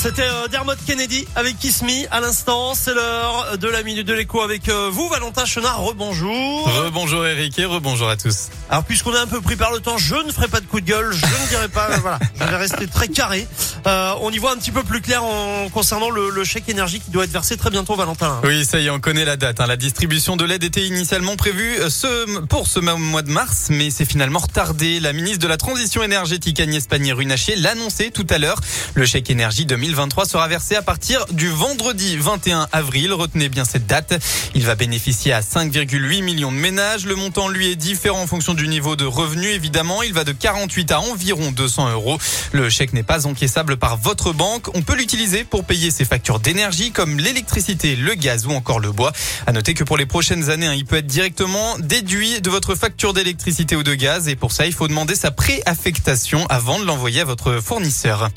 C'était euh, Dermot Kennedy avec Kiss Me à l'instant. C'est l'heure de la minute de l'écho avec euh, vous, Valentin Chenard. Rebonjour. Rebonjour Eric et rebonjour à tous. Alors puisqu'on est un peu pris par le temps, je ne ferai pas de coup de gueule, je ne dirai pas. voilà, je vais rester très carré. Euh, on y voit un petit peu plus clair en concernant le, le chèque énergie qui doit être versé très bientôt, Valentin. Oui, ça y est, on connaît la date. hein. La distribution de l'aide était initialement prévue euh, ce, pour ce mois de mars, mais c'est finalement retardé. La ministre de la Transition énergétique Agnès Pannier-Runacher l'a annoncé tout à l'heure. Le chèque énergie 2023 sera versé à partir du vendredi 21 avril. Retenez bien cette date. Il va bénéficier à 5,8 millions de ménages. Le montant, lui, est différent en fonction du niveau de revenu. Évidemment, il va de 48 à environ 200 euros. Le chèque n'est pas encaissable par votre banque. On peut l'utiliser pour payer ses factures d'énergie comme l'électricité, le gaz ou encore le bois. À noter que pour les prochaines années, hein, il peut être directement déduit de votre facture d'électricité ou de gaz. Et pour ça, il faut demander sa préaffectation avant de l'envoyer à votre fournisseur.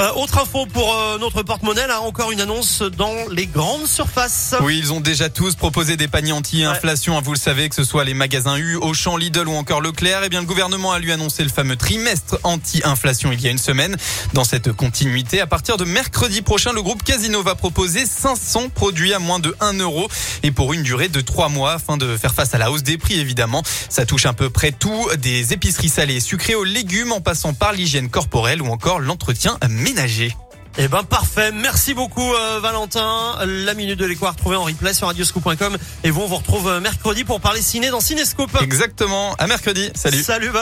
Euh, autre info pour euh, notre porte-monnaie, là encore une annonce dans les grandes surfaces. Oui, ils ont déjà tous proposé des paniers anti-inflation. hein, Vous le savez, que ce soit les magasins U, Auchan, Lidl ou encore Leclerc. Eh bien, le gouvernement a lui annoncé le fameux trimestre anti-inflation il y a une semaine. Dans cette continuité, à partir de mercredi prochain, le groupe Casino va proposer 500 produits à moins de 1 euro et pour une durée de 3 mois afin de faire face à la hausse des prix, évidemment. Ça touche à peu près tout, des épiceries salées et sucrées aux légumes en passant par l'hygiène corporelle ou encore l'entretien ménager. Eh ben parfait, merci beaucoup euh, Valentin. La minute de l'écho à retrouver en replay sur radioscoop.com et vous on vous retrouve euh, mercredi pour parler ciné dans Cinescope. Exactement. À mercredi. Salut. Salut Valentin.